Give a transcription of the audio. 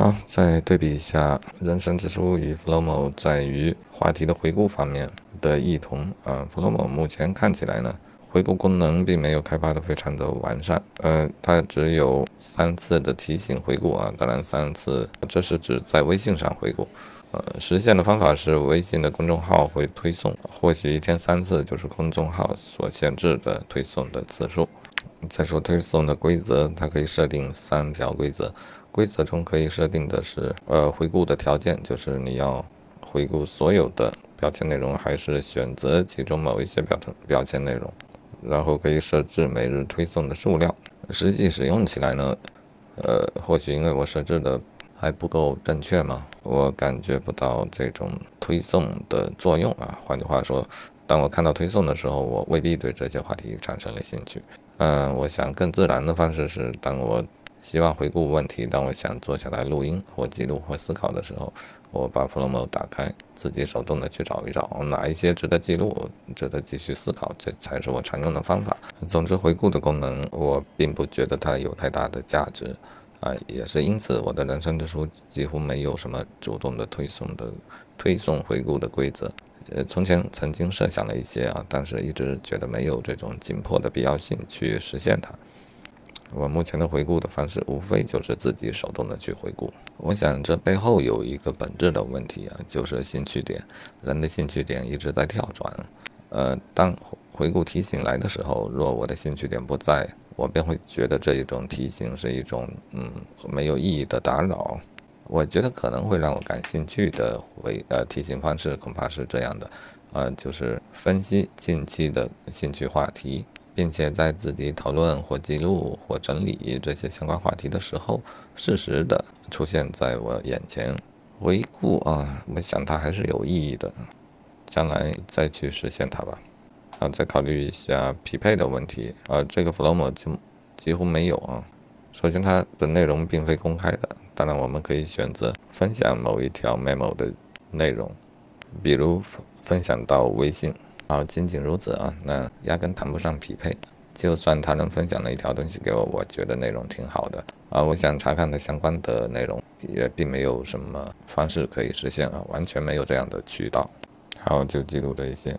好，再对比一下人生之书与 Flomo 在于话题的回顾方面的异同啊。Flomo 目前看起来呢，回顾功能并没有开发的非常的完善，呃，它只有三次的提醒回顾啊，当然三次这是指在微信上回顾，呃，实现的方法是微信的公众号会推送，或许一天三次就是公众号所限制的推送的次数。再说推送的规则，它可以设定三条规则。规则中可以设定的是，呃，回顾的条件就是你要回顾所有的标签内容，还是选择其中某一些标签标签内容。然后可以设置每日推送的数量。实际使用起来呢，呃，或许因为我设置的还不够正确嘛，我感觉不到这种推送的作用啊。换句话说。当我看到推送的时候，我未必对这些话题产生了兴趣。嗯，我想更自然的方式是，当我希望回顾问题，当我想坐下来录音或记录或思考的时候，我把 Flowmo 打开，自己手动的去找一找哪一些值得记录、值得继续思考，这才是我常用的方法。总之，回顾的功能我并不觉得它有太大的价值啊，也是因此我的人生之书几乎没有什么主动的推送的推送回顾的规则。呃，从前曾经设想了一些啊，但是一直觉得没有这种紧迫的必要性去实现它。我目前的回顾的方式，无非就是自己手动的去回顾。我想这背后有一个本质的问题啊，就是兴趣点。人的兴趣点一直在跳转。呃，当回顾提醒来的时候，若我的兴趣点不在，我便会觉得这一种提醒是一种嗯没有意义的打扰。我觉得可能会让我感兴趣的回呃提醒方式恐怕是这样的，呃，就是分析近期的兴趣话题，并且在自己讨论或记录或整理这些相关话题的时候，适时的出现在我眼前回顾啊，我想它还是有意义的，将来再去实现它吧。啊，再考虑一下匹配的问题啊，这个 Flowmo 就几乎没有啊。首先，它的内容并非公开的。当然，我们可以选择分享某一条 memo 的内容，比如分享到微信，啊，仅仅如此啊，那压根谈不上匹配。就算他能分享了一条东西给我，我觉得内容挺好的啊，我想查看的相关的内容也并没有什么方式可以实现啊，完全没有这样的渠道。好，就记录这一些。